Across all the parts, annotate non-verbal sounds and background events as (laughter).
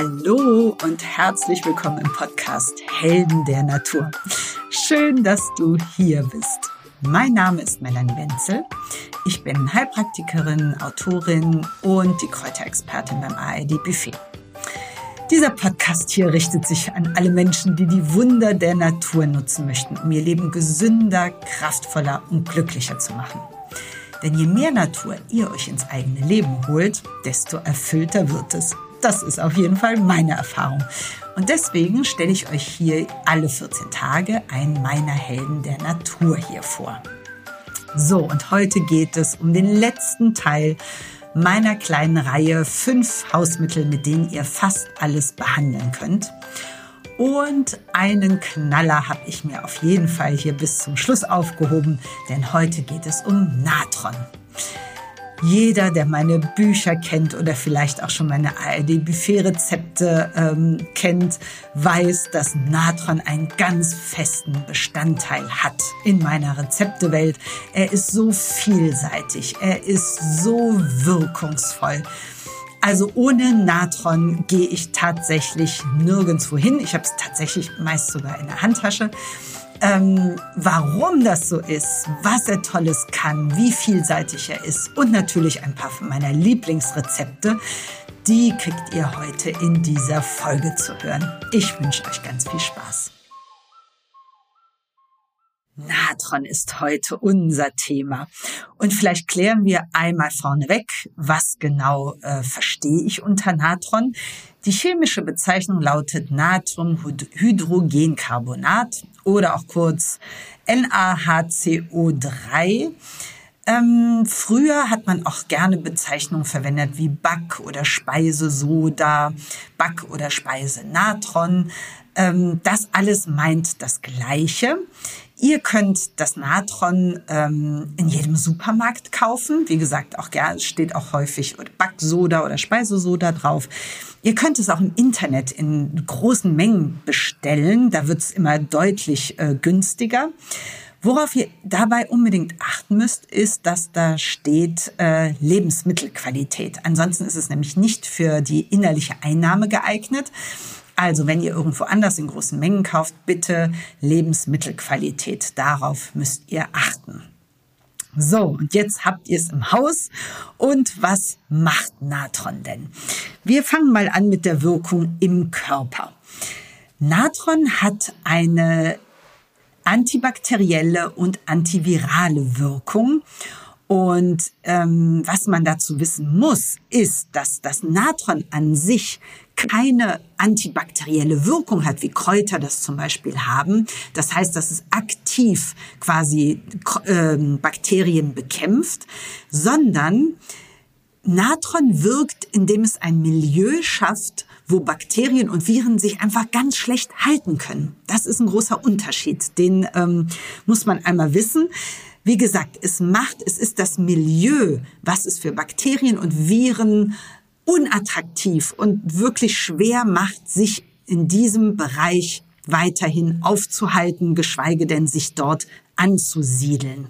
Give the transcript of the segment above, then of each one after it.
Hallo und herzlich willkommen im Podcast Helden der Natur. Schön, dass du hier bist. Mein Name ist Melanie Wenzel. Ich bin Heilpraktikerin, Autorin und die Kräuterexpertin beim ARD Buffet. Dieser Podcast hier richtet sich an alle Menschen, die die Wunder der Natur nutzen möchten, um ihr Leben gesünder, kraftvoller und glücklicher zu machen. Denn je mehr Natur ihr euch ins eigene Leben holt, desto erfüllter wird es. Das ist auf jeden Fall meine Erfahrung. Und deswegen stelle ich euch hier alle 14 Tage einen meiner Helden der Natur hier vor. So, und heute geht es um den letzten Teil meiner kleinen Reihe fünf Hausmittel, mit denen ihr fast alles behandeln könnt. Und einen Knaller habe ich mir auf jeden Fall hier bis zum Schluss aufgehoben, denn heute geht es um Natron. Jeder, der meine Bücher kennt oder vielleicht auch schon meine ARD-Buffet-Rezepte ähm, kennt, weiß, dass Natron einen ganz festen Bestandteil hat in meiner Rezeptewelt. Er ist so vielseitig, er ist so wirkungsvoll. Also ohne Natron gehe ich tatsächlich nirgendwo hin. Ich habe es tatsächlich meist sogar in der Handtasche ähm, warum das so ist, was er Tolles kann, wie vielseitig er ist und natürlich ein paar meiner Lieblingsrezepte, die kriegt ihr heute in dieser Folge zu hören. Ich wünsche euch ganz viel Spaß. Natron ist heute unser Thema. Und vielleicht klären wir einmal vorneweg, was genau äh, verstehe ich unter Natron. Die chemische Bezeichnung lautet Natriumhydrogencarbonat oder auch kurz NaHCO3. Ähm, früher hat man auch gerne Bezeichnungen verwendet wie Back- oder Speisesoda, Back- oder Speisenatron. Ähm, das alles meint das Gleiche. Ihr könnt das Natron ähm, in jedem Supermarkt kaufen. Wie gesagt, auch ja, steht auch häufig Backsoda oder Speisesoda drauf. Ihr könnt es auch im Internet in großen Mengen bestellen. Da wird es immer deutlich äh, günstiger. Worauf ihr dabei unbedingt achten müsst, ist, dass da steht äh, Lebensmittelqualität. Ansonsten ist es nämlich nicht für die innerliche Einnahme geeignet. Also, wenn ihr irgendwo anders in großen Mengen kauft, bitte Lebensmittelqualität. Darauf müsst ihr achten. So, und jetzt habt ihr es im Haus. Und was macht Natron denn? Wir fangen mal an mit der Wirkung im Körper. Natron hat eine antibakterielle und antivirale Wirkung. Und ähm, was man dazu wissen muss, ist, dass das Natron an sich keine antibakterielle Wirkung hat, wie Kräuter das zum Beispiel haben. Das heißt, dass es aktiv quasi äh, Bakterien bekämpft, sondern Natron wirkt, indem es ein Milieu schafft, wo Bakterien und Viren sich einfach ganz schlecht halten können. Das ist ein großer Unterschied. Den ähm, muss man einmal wissen. Wie gesagt, es macht, es ist das Milieu, was es für Bakterien und Viren unattraktiv und wirklich schwer macht, sich in diesem Bereich weiterhin aufzuhalten, geschweige denn sich dort anzusiedeln.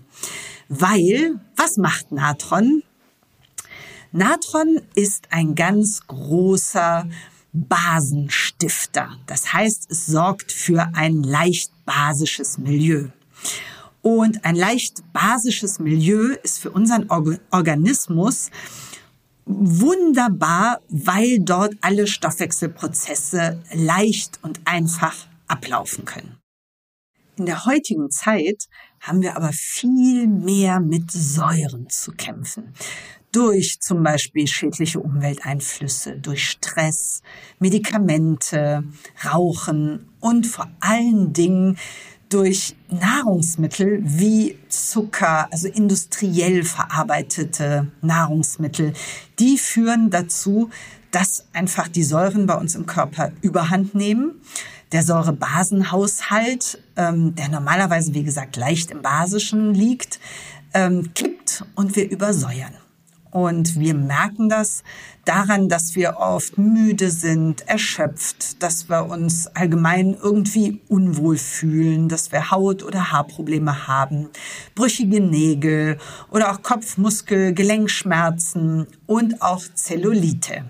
Weil, was macht Natron? Natron ist ein ganz großer Basenstifter. Das heißt, es sorgt für ein leicht basisches Milieu. Und ein leicht basisches Milieu ist für unseren Organismus wunderbar, weil dort alle Stoffwechselprozesse leicht und einfach ablaufen können. In der heutigen Zeit haben wir aber viel mehr mit Säuren zu kämpfen. Durch zum Beispiel schädliche Umwelteinflüsse, durch Stress, Medikamente, Rauchen und vor allen Dingen durch Nahrungsmittel wie Zucker, also industriell verarbeitete Nahrungsmittel, die führen dazu, dass einfach die Säuren bei uns im Körper überhand nehmen. Der Säurebasenhaushalt, ähm, der normalerweise, wie gesagt, leicht im Basischen liegt, ähm, kippt und wir übersäuern. Und wir merken das daran, dass wir oft müde sind, erschöpft, dass wir uns allgemein irgendwie unwohl fühlen, dass wir Haut- oder Haarprobleme haben, brüchige Nägel oder auch Kopfmuskel, Gelenkschmerzen und auch Zellulite.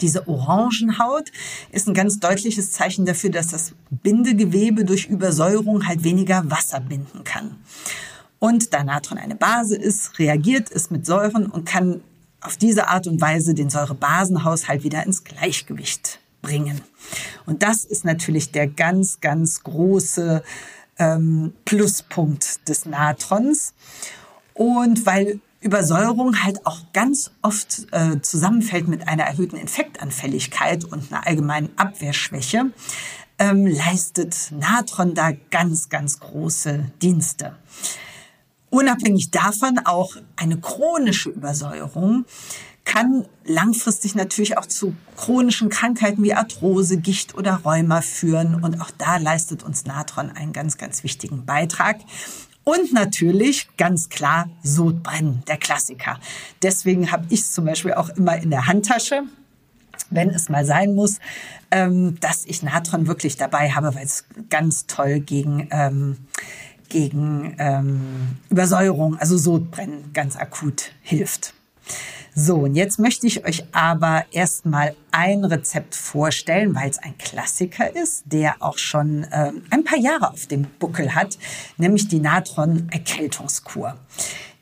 Diese Orangenhaut ist ein ganz deutliches Zeichen dafür, dass das Bindegewebe durch Übersäuerung halt weniger Wasser binden kann. Und da Natron eine Base ist, reagiert es mit Säuren und kann auf diese Art und Weise den Säurebasenhaushalt wieder ins Gleichgewicht bringen. Und das ist natürlich der ganz, ganz große ähm, Pluspunkt des Natrons. Und weil Übersäuerung halt auch ganz oft äh, zusammenfällt mit einer erhöhten Infektanfälligkeit und einer allgemeinen Abwehrschwäche, ähm, leistet Natron da ganz, ganz große Dienste. Unabhängig davon auch eine chronische Übersäuerung kann langfristig natürlich auch zu chronischen Krankheiten wie Arthrose, Gicht oder Rheuma führen. Und auch da leistet uns Natron einen ganz, ganz wichtigen Beitrag. Und natürlich ganz klar Sodbrennen, der Klassiker. Deswegen habe ich es zum Beispiel auch immer in der Handtasche, wenn es mal sein muss, ähm, dass ich Natron wirklich dabei habe, weil es ganz toll gegen, ähm, gegen ähm, Übersäuerung, also Sodbrennen ganz akut hilft. So, und jetzt möchte ich euch aber erstmal ein Rezept vorstellen, weil es ein Klassiker ist, der auch schon äh, ein paar Jahre auf dem Buckel hat, nämlich die Natron-Erkältungskur.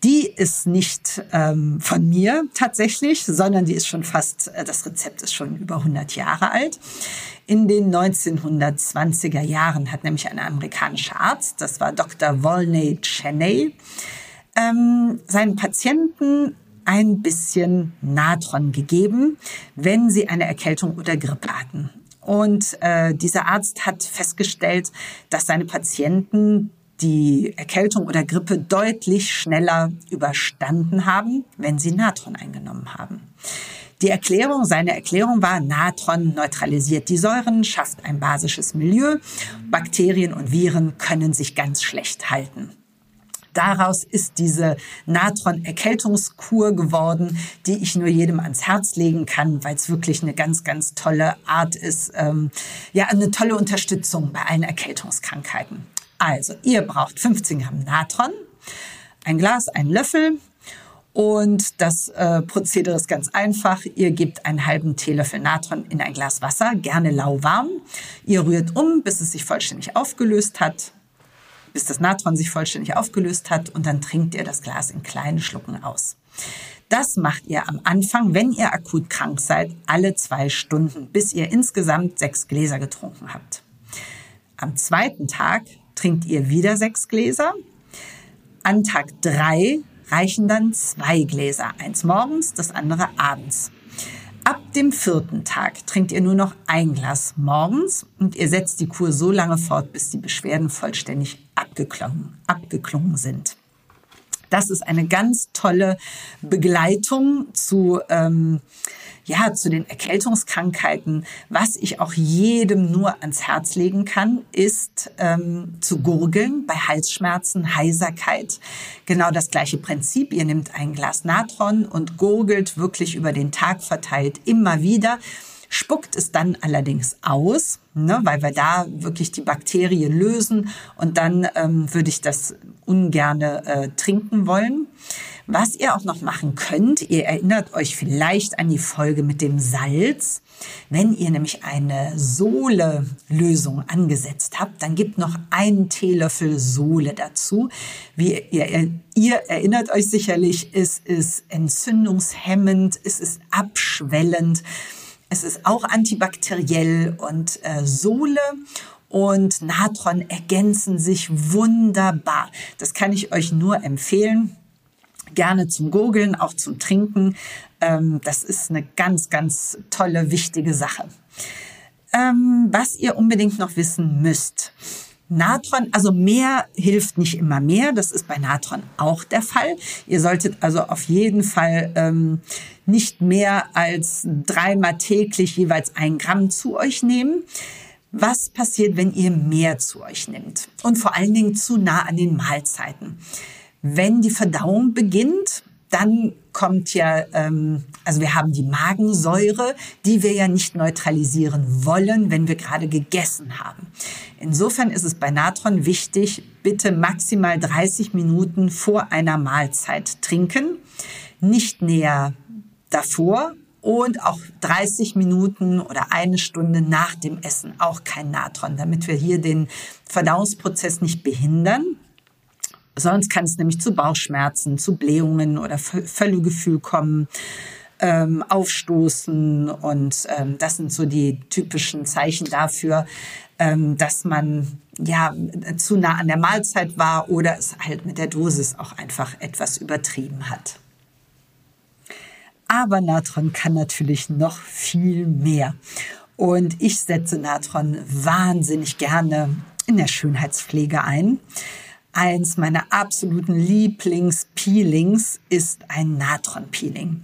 Die ist nicht ähm, von mir tatsächlich, sondern die ist schon fast, äh, das Rezept ist schon über 100 Jahre alt. In den 1920er Jahren hat nämlich ein amerikanischer Arzt, das war Dr. Volney Cheney, ähm, seinen Patienten ein bisschen Natron gegeben, wenn sie eine Erkältung oder Grippe hatten. Und äh, dieser Arzt hat festgestellt, dass seine Patienten die Erkältung oder Grippe deutlich schneller überstanden haben, wenn sie Natron eingenommen haben. Die Erklärung, seine Erklärung war, Natron neutralisiert die Säuren, schafft ein basisches Milieu, Bakterien und Viren können sich ganz schlecht halten. Daraus ist diese Natron-Erkältungskur geworden, die ich nur jedem ans Herz legen kann, weil es wirklich eine ganz, ganz tolle Art ist. Ähm, ja, eine tolle Unterstützung bei allen Erkältungskrankheiten. Also, ihr braucht 15 Gramm Natron, ein Glas, ein Löffel, und das äh, Prozedere ist ganz einfach. Ihr gebt einen halben Teelöffel Natron in ein Glas Wasser, gerne lauwarm. Ihr rührt um, bis es sich vollständig aufgelöst hat bis das Natron sich vollständig aufgelöst hat und dann trinkt ihr das Glas in kleinen Schlucken aus. Das macht ihr am Anfang, wenn ihr akut krank seid, alle zwei Stunden, bis ihr insgesamt sechs Gläser getrunken habt. Am zweiten Tag trinkt ihr wieder sechs Gläser. An Tag drei reichen dann zwei Gläser, eins morgens, das andere abends. Ab dem vierten Tag trinkt ihr nur noch ein Glas morgens und ihr setzt die Kur so lange fort, bis die Beschwerden vollständig abgeklungen, abgeklungen sind. Das ist eine ganz tolle Begleitung zu ähm, ja, zu den Erkältungskrankheiten, was ich auch jedem nur ans Herz legen kann, ist ähm, zu gurgeln bei Halsschmerzen, Heiserkeit. Genau das gleiche Prinzip. Ihr nehmt ein Glas Natron und gurgelt wirklich über den Tag verteilt immer wieder spuckt es dann allerdings aus, ne, weil wir da wirklich die Bakterien lösen und dann ähm, würde ich das ungerne äh, trinken wollen. Was ihr auch noch machen könnt, ihr erinnert euch vielleicht an die Folge mit dem Salz. Wenn ihr nämlich eine Sohle-Lösung angesetzt habt, dann gebt noch einen Teelöffel Sohle dazu. Wie ihr, ihr erinnert euch sicherlich, es ist entzündungshemmend, es ist abschwellend, es ist auch antibakteriell und äh, Sohle und Natron ergänzen sich wunderbar. Das kann ich euch nur empfehlen gerne zum Gurgeln, auch zum Trinken. Ähm, das ist eine ganz, ganz tolle, wichtige Sache. Ähm, was ihr unbedingt noch wissen müsst. Natron, also mehr hilft nicht immer mehr. Das ist bei Natron auch der Fall. Ihr solltet also auf jeden Fall ähm, nicht mehr als dreimal täglich jeweils ein Gramm zu euch nehmen. Was passiert, wenn ihr mehr zu euch nimmt? Und vor allen Dingen zu nah an den Mahlzeiten. Wenn die Verdauung beginnt, dann kommt ja, ähm, also wir haben die Magensäure, die wir ja nicht neutralisieren wollen, wenn wir gerade gegessen haben. Insofern ist es bei Natron wichtig, bitte maximal 30 Minuten vor einer Mahlzeit trinken, nicht näher davor und auch 30 Minuten oder eine Stunde nach dem Essen auch kein Natron, damit wir hier den Verdauungsprozess nicht behindern. Sonst kann es nämlich zu Bauchschmerzen, zu Blähungen oder Völlegefühl kommen, ähm, Aufstoßen und ähm, das sind so die typischen Zeichen dafür, ähm, dass man ja zu nah an der Mahlzeit war oder es halt mit der Dosis auch einfach etwas übertrieben hat. Aber Natron kann natürlich noch viel mehr. Und ich setze Natron wahnsinnig gerne in der Schönheitspflege ein. Eins meiner absoluten Lieblingspeelings ist ein Natron-Peeling.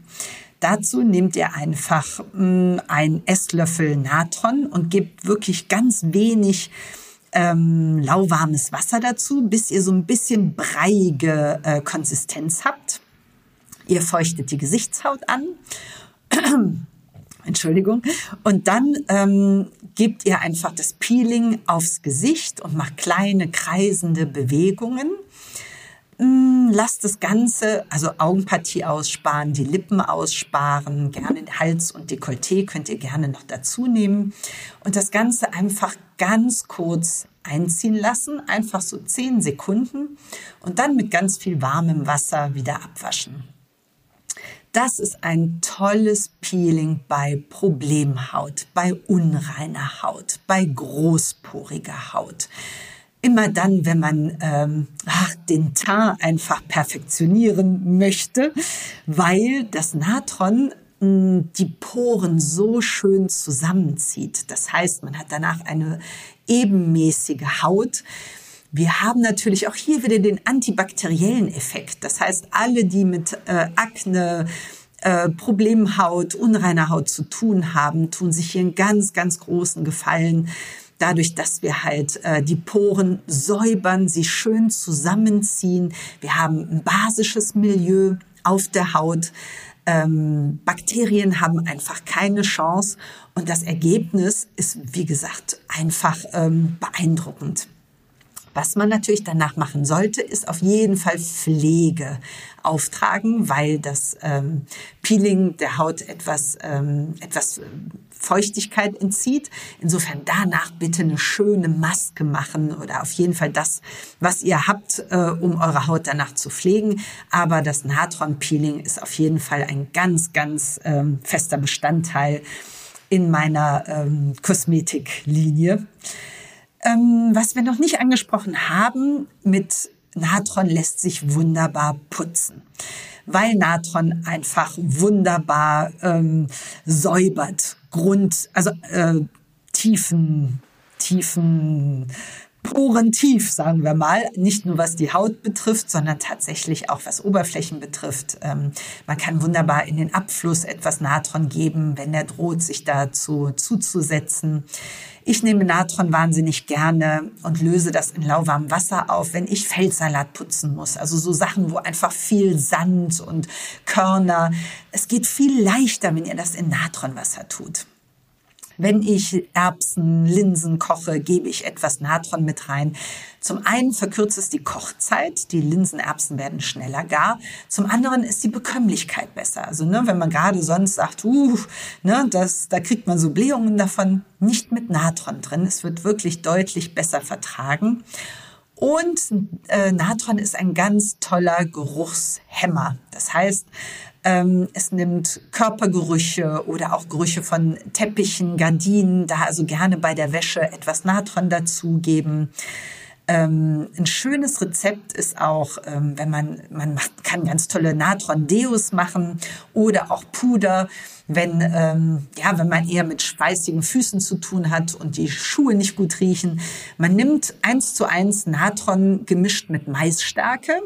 Dazu nehmt ihr einfach mh, mm, einen Esslöffel Natron und gebt wirklich ganz wenig ähm, lauwarmes Wasser dazu, bis ihr so ein bisschen breiige äh, Konsistenz habt. Ihr feuchtet die Gesichtshaut an. (clears throat) Entschuldigung. Und dann ähm, gebt ihr einfach das Peeling aufs Gesicht und macht kleine kreisende Bewegungen. Mm, lasst das Ganze, also Augenpartie aussparen, die Lippen aussparen, gerne Hals und Dekolleté könnt ihr gerne noch dazu nehmen und das Ganze einfach ganz kurz einziehen lassen, einfach so zehn Sekunden und dann mit ganz viel warmem Wasser wieder abwaschen. Das ist ein tolles Peeling bei Problemhaut, bei unreiner Haut, bei großporiger Haut. Immer dann, wenn man ähm, ach, den Teint einfach perfektionieren möchte, weil das Natron hm, die Poren so schön zusammenzieht. Das heißt, man hat danach eine ebenmäßige Haut, wir haben natürlich auch hier wieder den antibakteriellen Effekt. Das heißt, alle, die mit äh, Akne, äh, Problemhaut, unreiner Haut zu tun haben, tun sich hier einen ganz, ganz großen Gefallen. Dadurch, dass wir halt äh, die Poren säubern, sie schön zusammenziehen. Wir haben ein basisches Milieu auf der Haut. Ähm, Bakterien haben einfach keine Chance. Und das Ergebnis ist, wie gesagt, einfach ähm, beeindruckend. Was man natürlich danach machen sollte, ist auf jeden Fall Pflege auftragen, weil das ähm, Peeling der Haut etwas, ähm, etwas äh, Feuchtigkeit entzieht. Insofern danach bitte eine schöne Maske machen oder auf jeden Fall das, was ihr habt, äh, um eure Haut danach zu pflegen. Aber das Natron-Peeling ist auf jeden Fall ein ganz, ganz ähm, fester Bestandteil in meiner ähm, Kosmetiklinie. Ähm, was wir noch nicht angesprochen haben, mit Natron lässt sich wunderbar putzen, weil Natron einfach wunderbar ähm, säubert, Grund, also äh, tiefen, tiefen Poren tief, sagen wir mal. Nicht nur was die Haut betrifft, sondern tatsächlich auch was Oberflächen betrifft. Ähm, man kann wunderbar in den Abfluss etwas Natron geben, wenn der droht, sich dazu zuzusetzen. Ich nehme Natron wahnsinnig gerne und löse das in lauwarmem Wasser auf, wenn ich Feldsalat putzen muss. Also so Sachen, wo einfach viel Sand und Körner. Es geht viel leichter, wenn ihr das in Natronwasser tut. Wenn ich Erbsen, Linsen koche, gebe ich etwas Natron mit rein. Zum einen verkürzt es die Kochzeit, die Linsenerbsen werden schneller gar. Zum anderen ist die Bekömmlichkeit besser. Also ne, wenn man gerade sonst sagt, uh, ne, das, da kriegt man so Blähungen davon, nicht mit Natron drin. Es wird wirklich deutlich besser vertragen. Und äh, Natron ist ein ganz toller Geruchshemmer. Das heißt, es nimmt Körpergerüche oder auch Gerüche von Teppichen, Gardinen, da also gerne bei der Wäsche etwas Natron dazugeben. Ähm, ein schönes Rezept ist auch, ähm, wenn man, man macht, kann ganz tolle Natron-Deos machen oder auch Puder, wenn, ähm, ja, wenn man eher mit schweißigen Füßen zu tun hat und die Schuhe nicht gut riechen. Man nimmt eins zu eins Natron gemischt mit Maisstärke,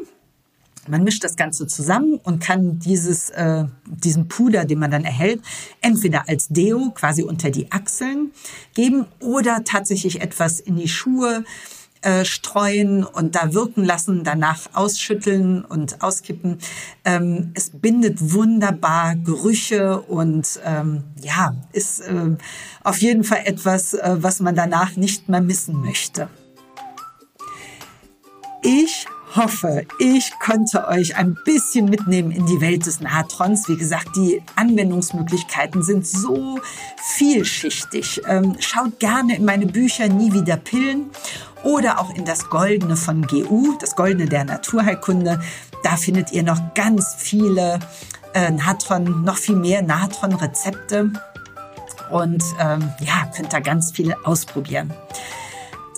man mischt das Ganze zusammen und kann dieses, äh, diesen Puder, den man dann erhält, entweder als Deo quasi unter die Achseln geben oder tatsächlich etwas in die Schuhe äh, streuen und da wirken lassen, danach ausschütteln und auskippen. Ähm, es bindet wunderbar Gerüche und ähm, ja, ist äh, auf jeden Fall etwas, äh, was man danach nicht mehr missen möchte. Ich hoffe, ich konnte euch ein bisschen mitnehmen in die Welt des Natrons. Wie gesagt, die Anwendungsmöglichkeiten sind so vielschichtig. Ähm, schaut gerne in meine Bücher Nie wieder Pillen oder auch in das Goldene von GU, das Goldene der Naturheilkunde. Da findet ihr noch ganz viele äh, Natron, noch viel mehr Natron-Rezepte und ähm, ja, könnt da ganz viele ausprobieren.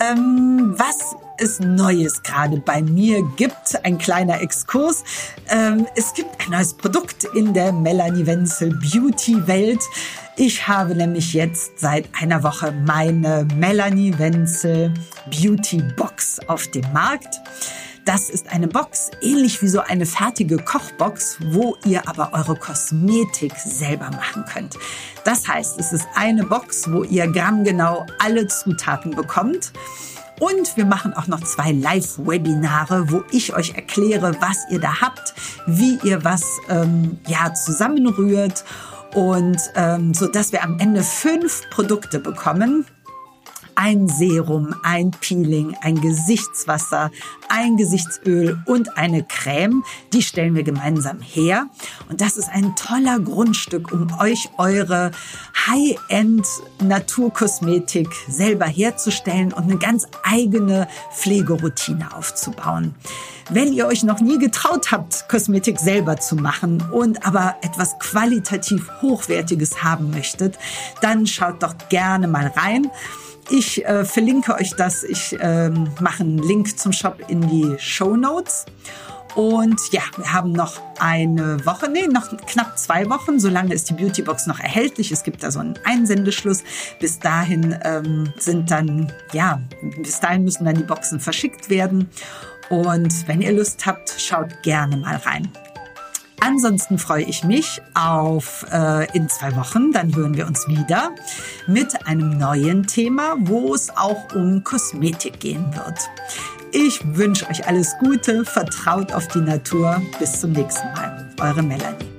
Ähm, was es Neues gerade bei mir gibt. Ein kleiner Exkurs. Ähm, es gibt ein neues Produkt in der Melanie Wenzel Beauty Welt. Ich habe nämlich jetzt seit einer Woche meine Melanie Wenzel Beauty Box auf dem Markt. Das ist eine Box, ähnlich wie so eine fertige Kochbox, wo ihr aber eure Kosmetik selber machen könnt. Das heißt, es ist eine Box, wo ihr grammgenau alle Zutaten bekommt. Und wir machen auch noch zwei Live-Webinare, wo ich euch erkläre, was ihr da habt, wie ihr was ähm, ja zusammenrührt. Und ähm, so dass wir am Ende fünf Produkte bekommen, ein Serum, ein Peeling, ein Gesichtswasser, ein Gesichtsöl und eine Creme. Die stellen wir gemeinsam her. Und das ist ein toller Grundstück, um euch eure High-End Naturkosmetik selber herzustellen und eine ganz eigene Pflegeroutine aufzubauen. Wenn ihr euch noch nie getraut habt, Kosmetik selber zu machen und aber etwas qualitativ Hochwertiges haben möchtet, dann schaut doch gerne mal rein. Ich äh, verlinke euch das. Ich ähm, mache einen Link zum Shop in die Show Notes. Und ja, wir haben noch eine Woche, nee, noch knapp zwei Wochen. Solange ist die Beautybox noch erhältlich. Es gibt da so einen Einsendeschluss. Bis dahin ähm, sind dann, ja, bis dahin müssen dann die Boxen verschickt werden. Und wenn ihr Lust habt, schaut gerne mal rein. Ansonsten freue ich mich auf äh, in zwei Wochen. Dann hören wir uns wieder mit einem neuen Thema, wo es auch um Kosmetik gehen wird. Ich wünsche euch alles Gute, vertraut auf die Natur. Bis zum nächsten Mal. Eure Melanie.